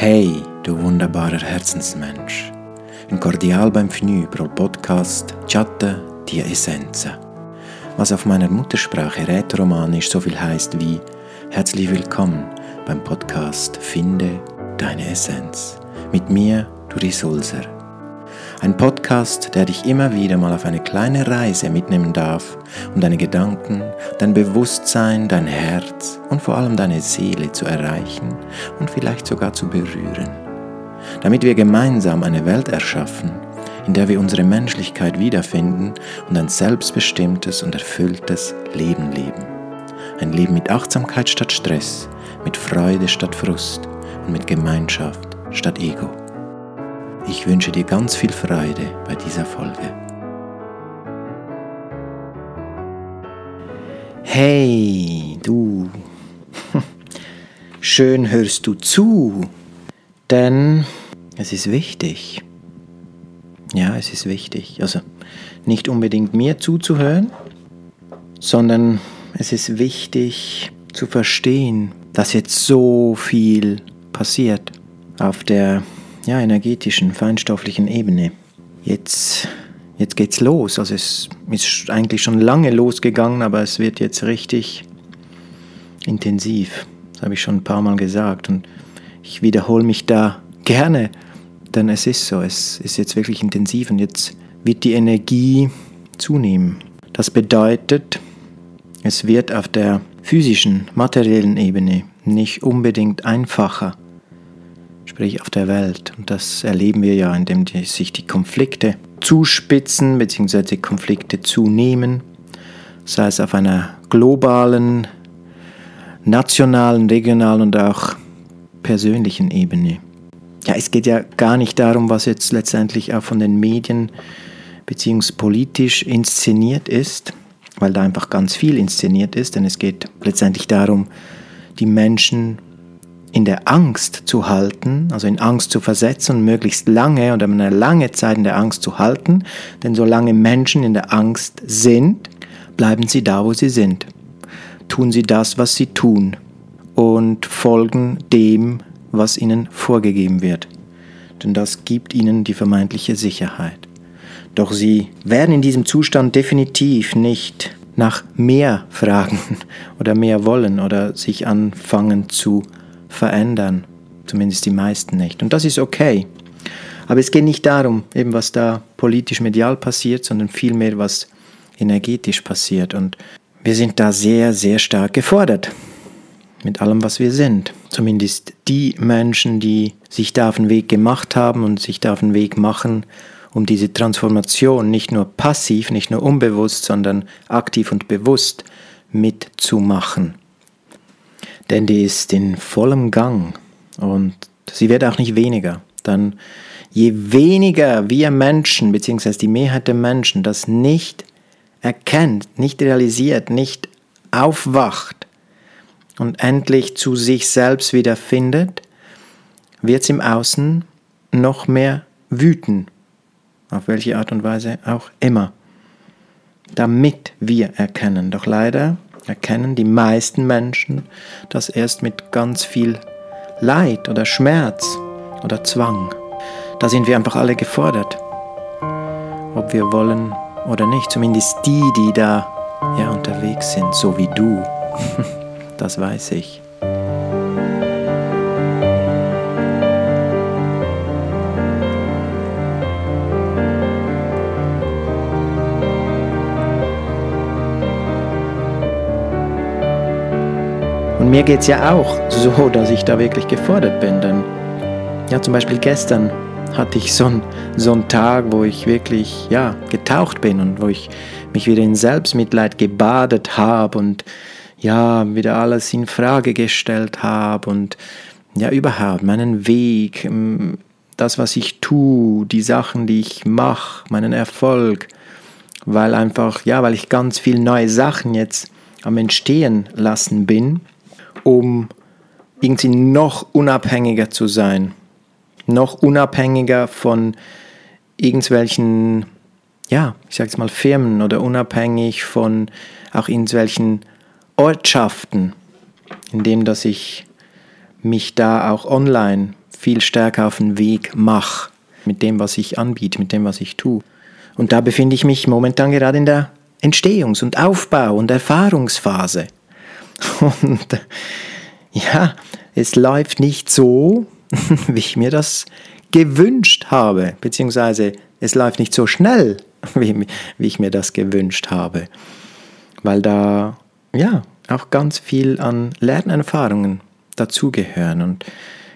Hey, du wunderbarer Herzensmensch. Ein Kordial Benvenu pro Podcast Chatte die Essenza. Was auf meiner Muttersprache rätoromanisch so viel heißt wie Herzlich willkommen beim Podcast Finde deine Essenz. Mit mir, Duri Sulzer. Ein Podcast, der dich immer wieder mal auf eine kleine Reise mitnehmen darf, um deine Gedanken, dein Bewusstsein, dein Herz und vor allem deine Seele zu erreichen und vielleicht sogar zu berühren. Damit wir gemeinsam eine Welt erschaffen, in der wir unsere Menschlichkeit wiederfinden und ein selbstbestimmtes und erfülltes Leben leben. Ein Leben mit Achtsamkeit statt Stress, mit Freude statt Frust und mit Gemeinschaft statt Ego. Ich wünsche dir ganz viel Freude bei dieser Folge. Hey, du. Schön hörst du zu, denn es ist wichtig. Ja, es ist wichtig. Also nicht unbedingt mir zuzuhören, sondern es ist wichtig zu verstehen, dass jetzt so viel passiert auf der ja, energetischen, feinstofflichen Ebene. Jetzt, jetzt geht's los. Also es ist eigentlich schon lange losgegangen, aber es wird jetzt richtig intensiv. Das habe ich schon ein paar Mal gesagt und ich wiederhole mich da gerne, denn es ist so, es ist jetzt wirklich intensiv und jetzt wird die Energie zunehmen. Das bedeutet, es wird auf der physischen, materiellen Ebene nicht unbedingt einfacher sprich auf der Welt. Und das erleben wir ja, indem die, sich die Konflikte zuspitzen bzw. Konflikte zunehmen, sei es auf einer globalen, nationalen, regionalen und auch persönlichen Ebene. Ja, es geht ja gar nicht darum, was jetzt letztendlich auch von den Medien beziehungsweise politisch inszeniert ist, weil da einfach ganz viel inszeniert ist, denn es geht letztendlich darum, die Menschen in der Angst zu halten, also in Angst zu versetzen und möglichst lange oder eine lange Zeit in der Angst zu halten, denn solange Menschen in der Angst sind, bleiben sie da, wo sie sind. Tun sie das, was sie tun und folgen dem, was ihnen vorgegeben wird. Denn das gibt ihnen die vermeintliche Sicherheit. Doch sie werden in diesem Zustand definitiv nicht nach mehr fragen oder mehr wollen oder sich anfangen zu verändern. Zumindest die meisten nicht. Und das ist okay. Aber es geht nicht darum, eben was da politisch medial passiert, sondern vielmehr, was energetisch passiert. Und wir sind da sehr, sehr stark gefordert. Mit allem, was wir sind. Zumindest die Menschen, die sich da auf den Weg gemacht haben und sich da auf den Weg machen, um diese Transformation nicht nur passiv, nicht nur unbewusst, sondern aktiv und bewusst mitzumachen denn die ist in vollem Gang und sie wird auch nicht weniger. Dann je weniger wir Menschen, beziehungsweise die Mehrheit der Menschen, das nicht erkennt, nicht realisiert, nicht aufwacht und endlich zu sich selbst wiederfindet, wird es im Außen noch mehr wüten, auf welche Art und Weise auch immer, damit wir erkennen. Doch leider erkennen die meisten Menschen das erst mit ganz viel Leid oder Schmerz oder Zwang. Da sind wir einfach alle gefordert, ob wir wollen oder nicht. Zumindest die, die da ja unterwegs sind, so wie du. das weiß ich. Und mir geht es ja auch so, dass ich da wirklich gefordert bin. Denn ja, zum Beispiel gestern hatte ich so einen so Tag, wo ich wirklich ja, getaucht bin und wo ich mich wieder in Selbstmitleid gebadet habe und ja, wieder alles in Frage gestellt habe und ja, überhaupt meinen Weg, das, was ich tue, die Sachen, die ich mache, meinen Erfolg, weil einfach, ja, weil ich ganz viele neue Sachen jetzt am Entstehen lassen bin um irgendwie noch unabhängiger zu sein, noch unabhängiger von irgendwelchen, ja, ich sag's mal Firmen oder unabhängig von auch irgendwelchen Ortschaften, indem dass ich mich da auch online viel stärker auf den Weg mache mit dem, was ich anbiete, mit dem, was ich tue. Und da befinde ich mich momentan gerade in der Entstehungs- und Aufbau- und Erfahrungsphase. Und ja, es läuft nicht so, wie ich mir das gewünscht habe, beziehungsweise es läuft nicht so schnell, wie, wie ich mir das gewünscht habe, weil da ja auch ganz viel an Lernerfahrungen dazugehören. Und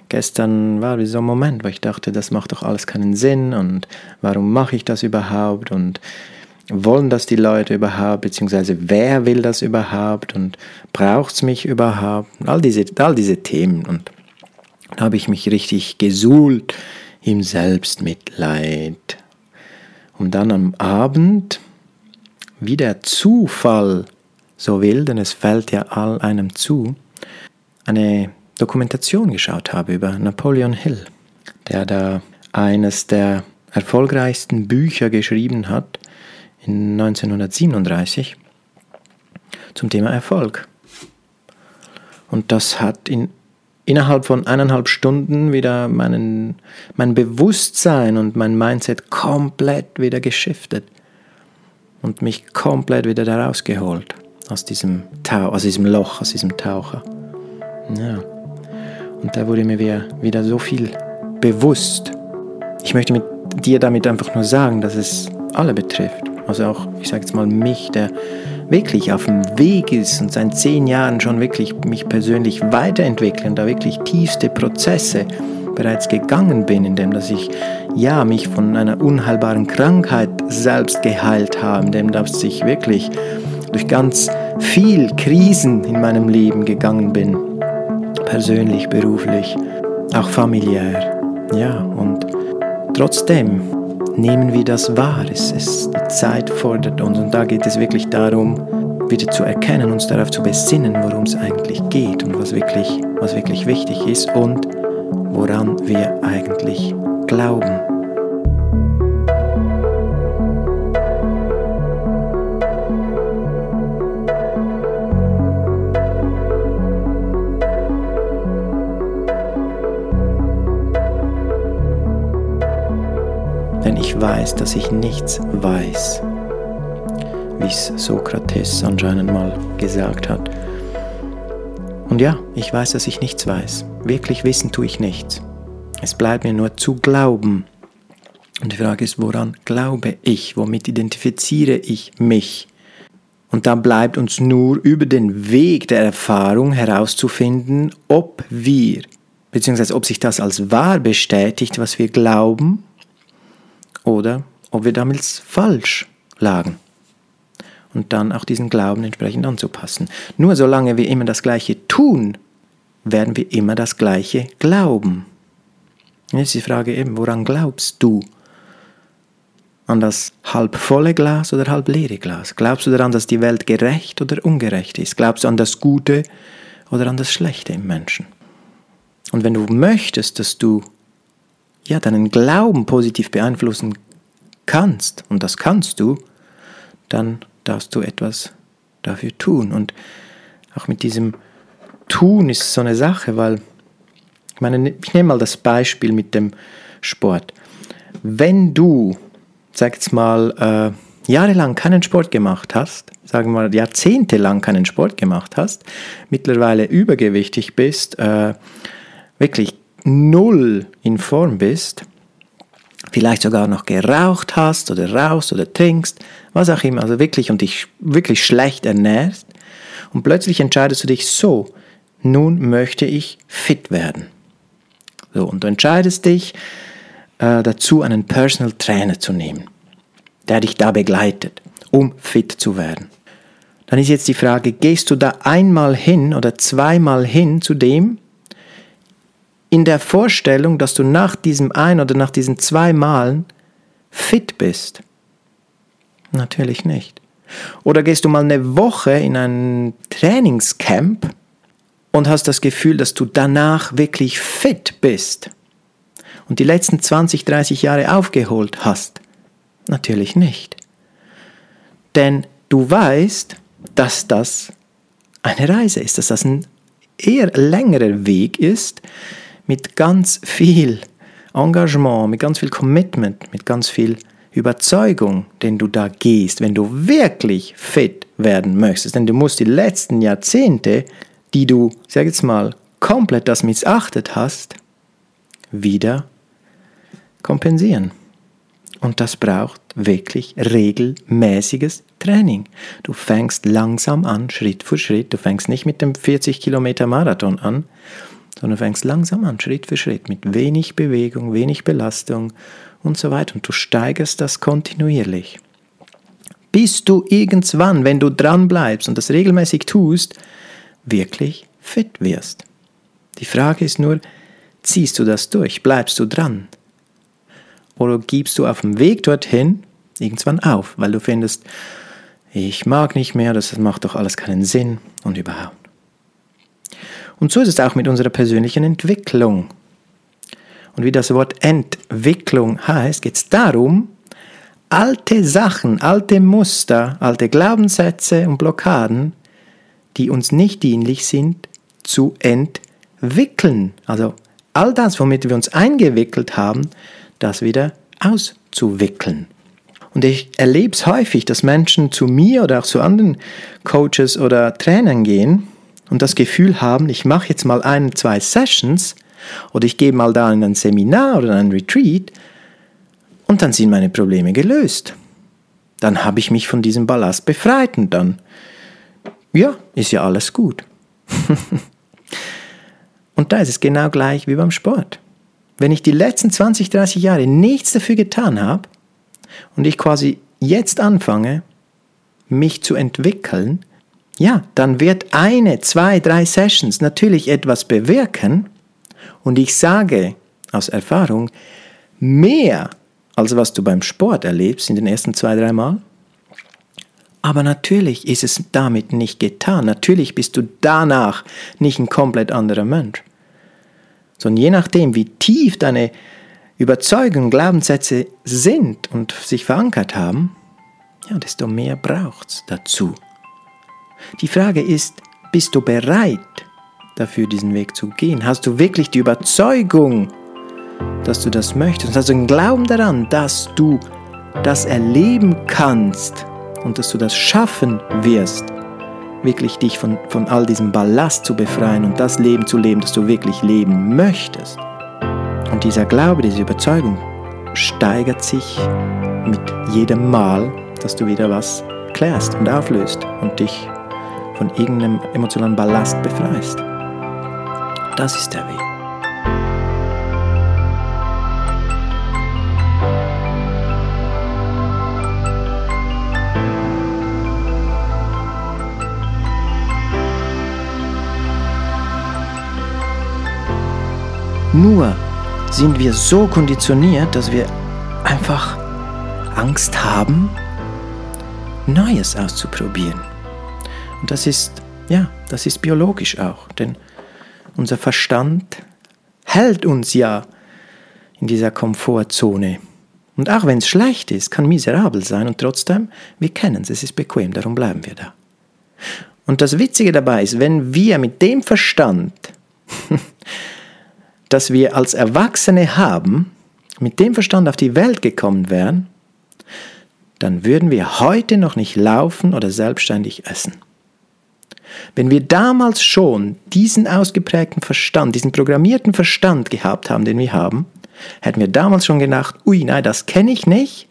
gestern war so ein Moment, wo ich dachte, das macht doch alles keinen Sinn und warum mache ich das überhaupt? Und wollen das die Leute überhaupt, beziehungsweise wer will das überhaupt und braucht es mich überhaupt? All diese, all diese Themen. Und da habe ich mich richtig gesuhlt im Selbstmitleid. Und dann am Abend, wie der Zufall so will, denn es fällt ja all einem zu, eine Dokumentation geschaut habe über Napoleon Hill, der da eines der erfolgreichsten Bücher geschrieben hat in 1937 zum Thema Erfolg. Und das hat in, innerhalb von eineinhalb Stunden wieder meinen, mein Bewusstsein und mein Mindset komplett wieder geschiftet und mich komplett wieder da rausgeholt aus diesem, Tau aus diesem Loch, aus diesem Taucher. Ja. Und da wurde mir wieder so viel bewusst. Ich möchte mit dir damit einfach nur sagen, dass es alle betrifft. Also auch, ich sage jetzt mal, mich, der wirklich auf dem Weg ist und seit zehn Jahren schon wirklich mich persönlich weiterentwickle und da wirklich tiefste Prozesse bereits gegangen bin, indem dass ich ja mich von einer unheilbaren Krankheit selbst geheilt habe, indem dass ich wirklich durch ganz viel Krisen in meinem Leben gegangen bin persönlich, beruflich, auch familiär. Ja, und trotzdem nehmen wir das wahr. Es ist, die Zeit fordert uns und da geht es wirklich darum, wieder zu erkennen, uns darauf zu besinnen, worum es eigentlich geht und was wirklich, was wirklich wichtig ist und woran wir eigentlich glauben. Weiß, dass ich nichts weiß, wie es Sokrates anscheinend mal gesagt hat. Und ja, ich weiß, dass ich nichts weiß. Wirklich wissen tue ich nichts. Es bleibt mir nur zu glauben. Und die Frage ist, woran glaube ich? Womit identifiziere ich mich? Und dann bleibt uns nur über den Weg der Erfahrung herauszufinden, ob wir, beziehungsweise ob sich das als wahr bestätigt, was wir glauben, oder ob wir damals falsch lagen. Und dann auch diesen Glauben entsprechend anzupassen. Nur solange wir immer das Gleiche tun, werden wir immer das Gleiche glauben. Jetzt ist die Frage eben, woran glaubst du? An das halb volle Glas oder halb leere Glas? Glaubst du daran, dass die Welt gerecht oder ungerecht ist? Glaubst du an das Gute oder an das Schlechte im Menschen? Und wenn du möchtest, dass du ja, deinen Glauben positiv beeinflussen kannst, und das kannst du, dann darfst du etwas dafür tun. Und auch mit diesem Tun ist so eine Sache, weil, ich meine, ich nehme mal das Beispiel mit dem Sport. Wenn du, sag jetzt mal, äh, jahrelang keinen Sport gemacht hast, sagen wir mal jahrzehntelang keinen Sport gemacht hast, mittlerweile übergewichtig bist, äh, wirklich null in Form bist, vielleicht sogar noch geraucht hast oder rauchst oder trinkst, was auch immer, also wirklich und dich wirklich schlecht ernährst und plötzlich entscheidest du dich so, nun möchte ich fit werden. So, und du entscheidest dich äh, dazu, einen Personal Trainer zu nehmen, der dich da begleitet, um fit zu werden. Dann ist jetzt die Frage, gehst du da einmal hin oder zweimal hin zu dem, in der Vorstellung, dass du nach diesem ein oder nach diesen zwei Malen fit bist? Natürlich nicht. Oder gehst du mal eine Woche in ein Trainingscamp und hast das Gefühl, dass du danach wirklich fit bist und die letzten 20, 30 Jahre aufgeholt hast? Natürlich nicht. Denn du weißt, dass das eine Reise ist, dass das ein eher längerer Weg ist, mit ganz viel Engagement, mit ganz viel Commitment, mit ganz viel Überzeugung, den du da gehst, wenn du wirklich fit werden möchtest. Denn du musst die letzten Jahrzehnte, die du, sag jetzt mal, komplett das missachtet hast, wieder kompensieren. Und das braucht wirklich regelmäßiges Training. Du fängst langsam an, Schritt für Schritt. Du fängst nicht mit dem 40 Kilometer Marathon an, sondern du fängst langsam an, Schritt für Schritt, mit wenig Bewegung, wenig Belastung und so weiter. Und du steigerst das kontinuierlich. Bis du irgendwann, wenn du dran bleibst und das regelmäßig tust, wirklich fit wirst. Die Frage ist nur, ziehst du das durch? Bleibst du dran? Oder gibst du auf dem Weg dorthin irgendwann auf, weil du findest, ich mag nicht mehr, das macht doch alles keinen Sinn und überhaupt. Und so ist es auch mit unserer persönlichen Entwicklung. Und wie das Wort Entwicklung heißt, geht es darum, alte Sachen, alte Muster, alte Glaubenssätze und Blockaden, die uns nicht dienlich sind, zu entwickeln. Also all das, womit wir uns eingewickelt haben, das wieder auszuwickeln. Und ich erlebe es häufig, dass Menschen zu mir oder auch zu anderen Coaches oder Trainern gehen und das Gefühl haben, ich mache jetzt mal ein, zwei Sessions oder ich gehe mal da in ein Seminar oder in ein Retreat und dann sind meine Probleme gelöst. Dann habe ich mich von diesem Ballast befreit und dann, ja, ist ja alles gut. und da ist es genau gleich wie beim Sport. Wenn ich die letzten 20, 30 Jahre nichts dafür getan habe und ich quasi jetzt anfange, mich zu entwickeln, ja, dann wird eine, zwei, drei Sessions natürlich etwas bewirken und ich sage aus Erfahrung, mehr als was du beim Sport erlebst in den ersten zwei, drei Mal. Aber natürlich ist es damit nicht getan. Natürlich bist du danach nicht ein komplett anderer Mensch. Sondern je nachdem, wie tief deine Überzeugungen, Glaubenssätze sind und sich verankert haben, ja, desto mehr braucht es dazu. Die Frage ist, bist du bereit dafür, diesen Weg zu gehen? Hast du wirklich die Überzeugung, dass du das möchtest? Hast du den Glauben daran, dass du das erleben kannst und dass du das schaffen wirst, wirklich dich von, von all diesem Ballast zu befreien und das Leben zu leben, das du wirklich leben möchtest? Und dieser Glaube, diese Überzeugung steigert sich mit jedem Mal, dass du wieder was klärst und auflöst und dich von irgendeinem emotionalen Ballast befreist. Das ist der Weg. Nur sind wir so konditioniert, dass wir einfach Angst haben, Neues auszuprobieren. Und das ist, ja, das ist biologisch auch, denn unser Verstand hält uns ja in dieser Komfortzone. Und auch wenn es schlecht ist, kann miserabel sein und trotzdem, wir kennen es, es ist bequem, darum bleiben wir da. Und das Witzige dabei ist, wenn wir mit dem Verstand, das wir als Erwachsene haben, mit dem Verstand auf die Welt gekommen wären, dann würden wir heute noch nicht laufen oder selbstständig essen. Wenn wir damals schon diesen ausgeprägten Verstand, diesen programmierten Verstand gehabt haben, den wir haben, hätten wir damals schon gedacht, ui, nein, das kenne ich nicht.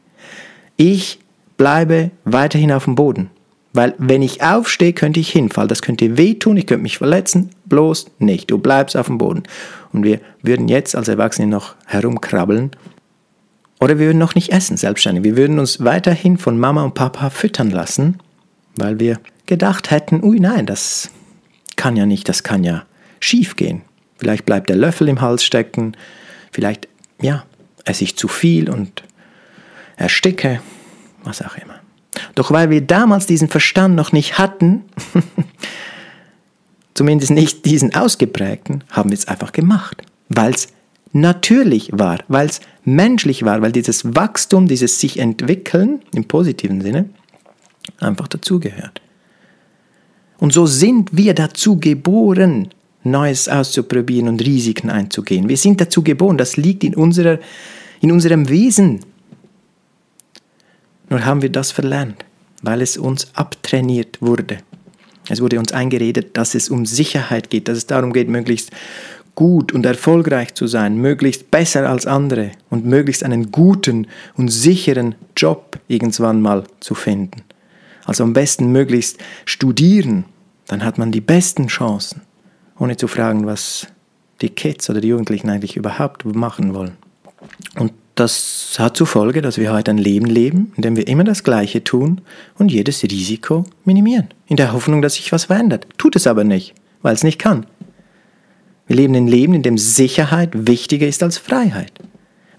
Ich bleibe weiterhin auf dem Boden. Weil wenn ich aufstehe, könnte ich hinfallen. Das könnte wehtun, ich könnte mich verletzen. Bloß nicht. Du bleibst auf dem Boden. Und wir würden jetzt als Erwachsene noch herumkrabbeln. Oder wir würden noch nicht essen, selbstständig. Wir würden uns weiterhin von Mama und Papa füttern lassen, weil wir gedacht hätten, ui nein, das kann ja nicht, das kann ja schief gehen. Vielleicht bleibt der Löffel im Hals stecken, vielleicht, ja, esse ich zu viel und ersticke, was auch immer. Doch weil wir damals diesen Verstand noch nicht hatten, zumindest nicht diesen ausgeprägten, haben wir es einfach gemacht, weil es natürlich war, weil es menschlich war, weil dieses Wachstum, dieses sich entwickeln im positiven Sinne einfach dazugehört. Und so sind wir dazu geboren, Neues auszuprobieren und Risiken einzugehen. Wir sind dazu geboren, das liegt in, unserer, in unserem Wesen. Nur haben wir das verlernt, weil es uns abtrainiert wurde. Es wurde uns eingeredet, dass es um Sicherheit geht, dass es darum geht, möglichst gut und erfolgreich zu sein, möglichst besser als andere und möglichst einen guten und sicheren Job irgendwann mal zu finden. Also am besten möglichst studieren, dann hat man die besten Chancen, ohne zu fragen, was die Kids oder die Jugendlichen eigentlich überhaupt machen wollen. Und das hat zur Folge, dass wir heute ein Leben leben, in dem wir immer das Gleiche tun und jedes Risiko minimieren, in der Hoffnung, dass sich was verändert. Tut es aber nicht, weil es nicht kann. Wir leben ein Leben, in dem Sicherheit wichtiger ist als Freiheit,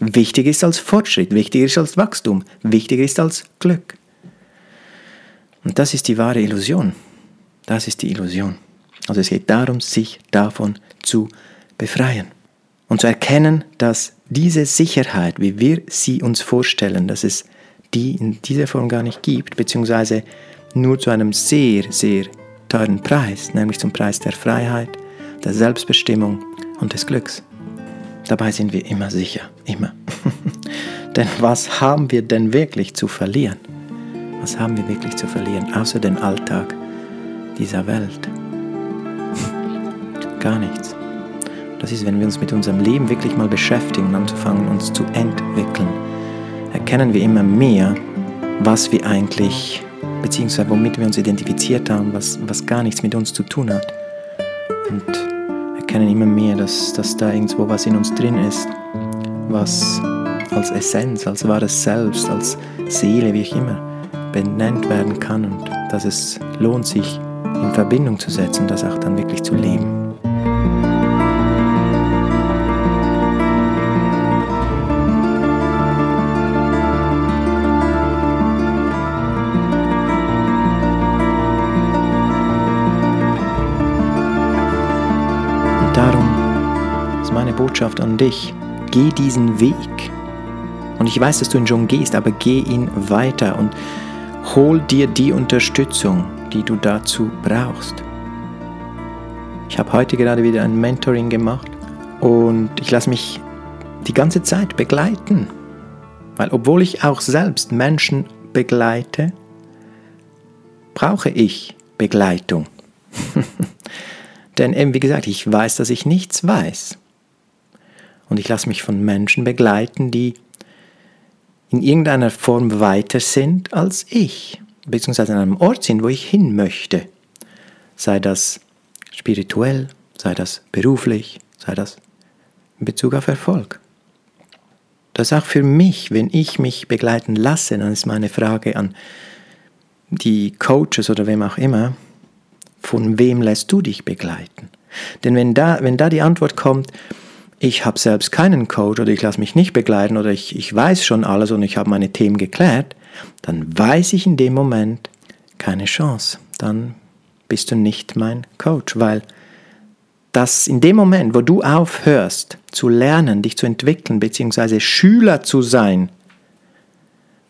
wichtiger ist als Fortschritt, wichtiger ist als Wachstum, wichtiger ist als Glück. Und das ist die wahre Illusion. Das ist die Illusion. Also es geht darum, sich davon zu befreien und zu erkennen, dass diese Sicherheit, wie wir sie uns vorstellen, dass es die in dieser Form gar nicht gibt, beziehungsweise nur zu einem sehr, sehr teuren Preis, nämlich zum Preis der Freiheit, der Selbstbestimmung und des Glücks. Dabei sind wir immer sicher, immer. denn was haben wir denn wirklich zu verlieren? Was haben wir wirklich zu verlieren, außer den Alltag dieser Welt? Gar nichts. Das ist, wenn wir uns mit unserem Leben wirklich mal beschäftigen und anfangen, uns zu entwickeln, erkennen wir immer mehr, was wir eigentlich, beziehungsweise womit wir uns identifiziert haben, was, was gar nichts mit uns zu tun hat. Und erkennen immer mehr, dass, dass da irgendwo was in uns drin ist, was als Essenz, als wahres Selbst, als Seele, wie auch immer, benannt werden kann und dass es lohnt, sich in Verbindung zu setzen das auch dann wirklich zu leben. Und darum ist meine Botschaft an dich. Geh diesen Weg. Und ich weiß, dass du ihn schon gehst, aber geh ihn weiter und Hol dir die Unterstützung, die du dazu brauchst. Ich habe heute gerade wieder ein Mentoring gemacht und ich lasse mich die ganze Zeit begleiten. Weil obwohl ich auch selbst Menschen begleite, brauche ich Begleitung. Denn eben wie gesagt, ich weiß, dass ich nichts weiß. Und ich lasse mich von Menschen begleiten, die in irgendeiner Form weiter sind als ich, beziehungsweise an einem Ort sind, wo ich hin möchte. Sei das spirituell, sei das beruflich, sei das in Bezug auf Erfolg. Das ist auch für mich, wenn ich mich begleiten lasse, dann ist meine Frage an die Coaches oder wem auch immer, von wem lässt du dich begleiten? Denn wenn da, wenn da die Antwort kommt, ich habe selbst keinen Coach oder ich lasse mich nicht begleiten oder ich, ich weiß schon alles und ich habe meine Themen geklärt, dann weiß ich in dem Moment keine Chance. Dann bist du nicht mein Coach, weil das in dem Moment, wo du aufhörst zu lernen, dich zu entwickeln, beziehungsweise Schüler zu sein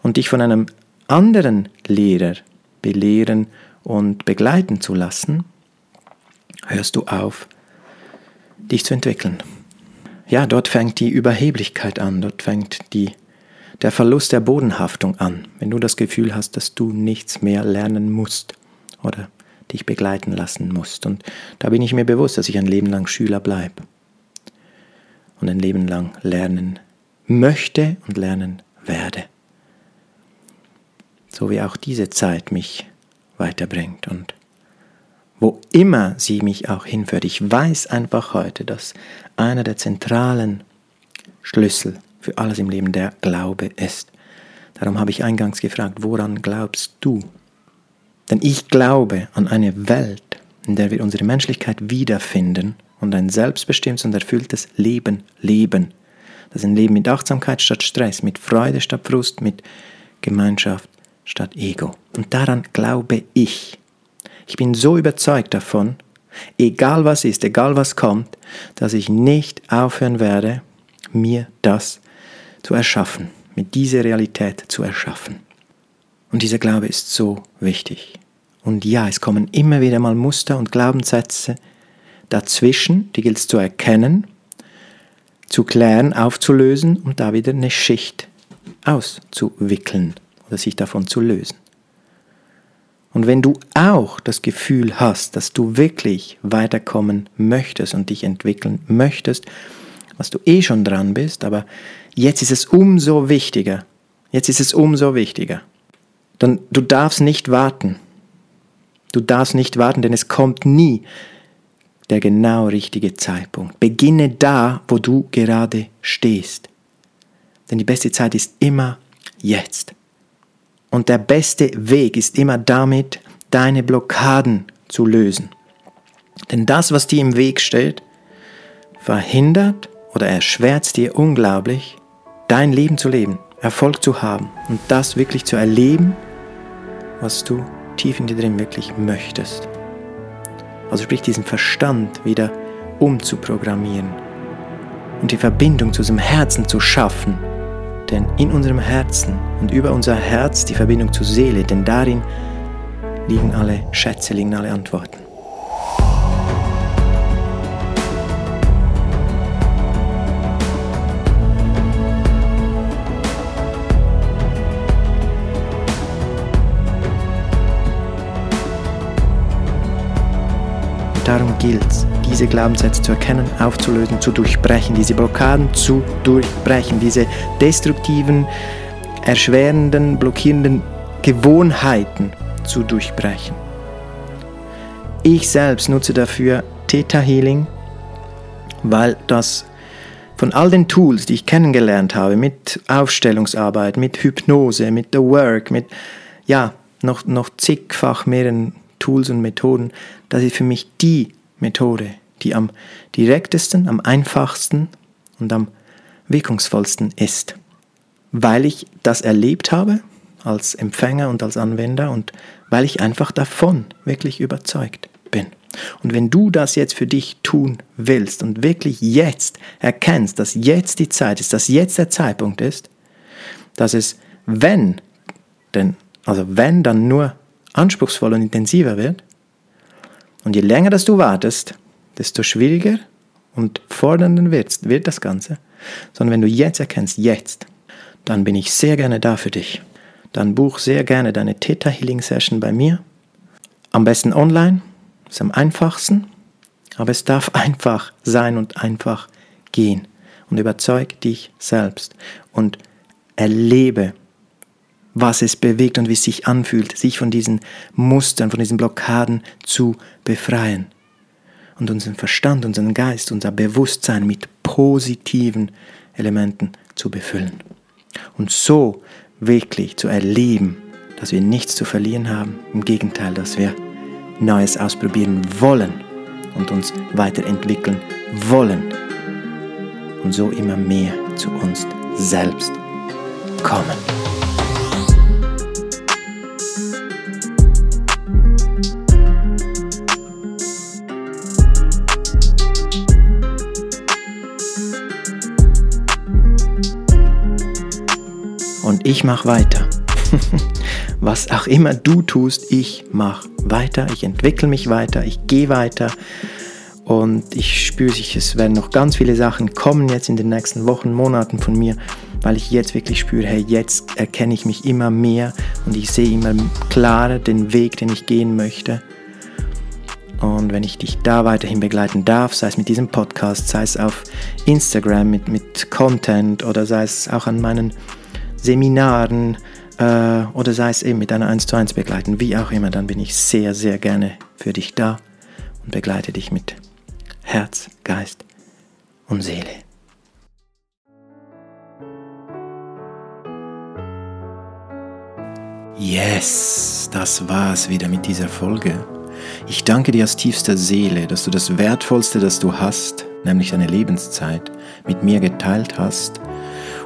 und dich von einem anderen Lehrer belehren und begleiten zu lassen, hörst du auf, dich zu entwickeln ja, dort fängt die Überheblichkeit an, dort fängt die, der Verlust der Bodenhaftung an, wenn du das Gefühl hast, dass du nichts mehr lernen musst oder dich begleiten lassen musst. Und da bin ich mir bewusst, dass ich ein Leben lang Schüler bleibe und ein Leben lang lernen möchte und lernen werde. So wie auch diese Zeit mich weiterbringt und wo immer sie mich auch hinführt. Ich weiß einfach heute, dass einer der zentralen Schlüssel für alles im Leben der Glaube ist. Darum habe ich eingangs gefragt, woran glaubst du? Denn ich glaube an eine Welt, in der wir unsere Menschlichkeit wiederfinden und ein selbstbestimmtes und erfülltes Leben leben. Das ist ein Leben mit Achtsamkeit statt Stress, mit Freude statt Frust, mit Gemeinschaft statt Ego. Und daran glaube ich. Ich bin so überzeugt davon, egal was ist, egal was kommt, dass ich nicht aufhören werde, mir das zu erschaffen, mit dieser Realität zu erschaffen. Und dieser Glaube ist so wichtig. Und ja, es kommen immer wieder mal Muster und Glaubenssätze dazwischen, die gilt es zu erkennen, zu klären, aufzulösen und da wieder eine Schicht auszuwickeln oder sich davon zu lösen. Und wenn du auch das Gefühl hast, dass du wirklich weiterkommen möchtest und dich entwickeln möchtest, was du eh schon dran bist, aber jetzt ist es umso wichtiger, jetzt ist es umso wichtiger, dann du darfst nicht warten. Du darfst nicht warten, denn es kommt nie der genau richtige Zeitpunkt. Beginne da, wo du gerade stehst. Denn die beste Zeit ist immer jetzt. Und der beste Weg ist immer damit, deine Blockaden zu lösen. Denn das, was dir im Weg steht, verhindert oder erschwert dir unglaublich, dein Leben zu leben, Erfolg zu haben und das wirklich zu erleben, was du tief in dir drin wirklich möchtest. Also sprich diesen Verstand wieder umzuprogrammieren und die Verbindung zu unserem Herzen zu schaffen denn in unserem Herzen und über unser Herz die Verbindung zur Seele, denn darin liegen alle Schätze, liegen alle Antworten. Gilt es, diese Glaubenssätze zu erkennen, aufzulösen, zu durchbrechen, diese Blockaden zu durchbrechen, diese destruktiven, erschwerenden, blockierenden Gewohnheiten zu durchbrechen. Ich selbst nutze dafür Theta Healing, weil das von all den Tools, die ich kennengelernt habe, mit Aufstellungsarbeit, mit Hypnose, mit The Work, mit ja, noch, noch zigfach mehreren Tools und Methoden, das ist für mich die Methode, die am direktesten, am einfachsten und am wirkungsvollsten ist. Weil ich das erlebt habe als Empfänger und als Anwender und weil ich einfach davon wirklich überzeugt bin. Und wenn du das jetzt für dich tun willst und wirklich jetzt erkennst, dass jetzt die Zeit ist, dass jetzt der Zeitpunkt ist, dass es, wenn, denn, also wenn, dann nur anspruchsvoller und intensiver wird, und je länger dass du wartest, desto schwieriger und fordernder wird, wird das Ganze. Sondern wenn du jetzt erkennst, jetzt, dann bin ich sehr gerne da für dich. Dann buch sehr gerne deine Theta Healing Session bei mir. Am besten online, ist am einfachsten, aber es darf einfach sein und einfach gehen. Und überzeug dich selbst und erlebe was es bewegt und wie es sich anfühlt, sich von diesen Mustern, von diesen Blockaden zu befreien. Und unseren Verstand, unseren Geist, unser Bewusstsein mit positiven Elementen zu befüllen. Und so wirklich zu erleben, dass wir nichts zu verlieren haben. Im Gegenteil, dass wir Neues ausprobieren wollen und uns weiterentwickeln wollen. Und so immer mehr zu uns selbst kommen. Ich mache weiter. Was auch immer du tust, ich mache weiter, ich entwickle mich weiter, ich gehe weiter und ich spüre es werden noch ganz viele Sachen kommen jetzt in den nächsten Wochen, Monaten von mir, weil ich jetzt wirklich spüre, hey, jetzt erkenne ich mich immer mehr und ich sehe immer klarer den Weg, den ich gehen möchte. Und wenn ich dich da weiterhin begleiten darf, sei es mit diesem Podcast, sei es auf Instagram mit, mit Content oder sei es auch an meinen Seminaren äh, oder sei es eben mit einer 1 zu 1 begleiten, wie auch immer, dann bin ich sehr, sehr gerne für dich da und begleite dich mit Herz, Geist und Seele. Yes, das war's wieder mit dieser Folge. Ich danke dir aus tiefster Seele, dass du das Wertvollste, das du hast, nämlich deine Lebenszeit, mit mir geteilt hast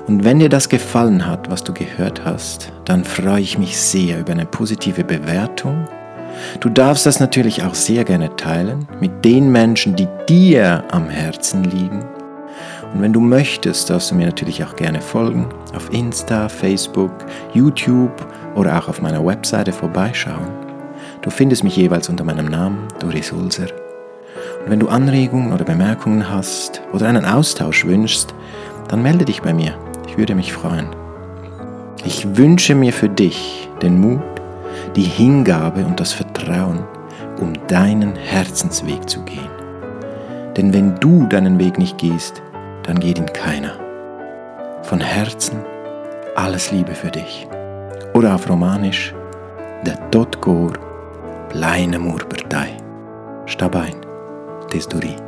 und wenn dir das gefallen hat, was du gehört hast, dann freue ich mich sehr über eine positive Bewertung. Du darfst das natürlich auch sehr gerne teilen mit den Menschen, die dir am Herzen liegen. Und wenn du möchtest, darfst du mir natürlich auch gerne folgen auf Insta, Facebook, YouTube oder auch auf meiner Webseite vorbeischauen. Du findest mich jeweils unter meinem Namen Doris Ulser. wenn du Anregungen oder Bemerkungen hast oder einen Austausch wünschst, dann melde dich bei mir. Ich würde mich freuen. Ich wünsche mir für dich den Mut, die Hingabe und das Vertrauen, um deinen Herzensweg zu gehen. Denn wenn du deinen Weg nicht gehst, dann geht ihn keiner. Von Herzen alles Liebe für dich. Oder auf Romanisch, der tot går, pleine mur per Stabein, des duri.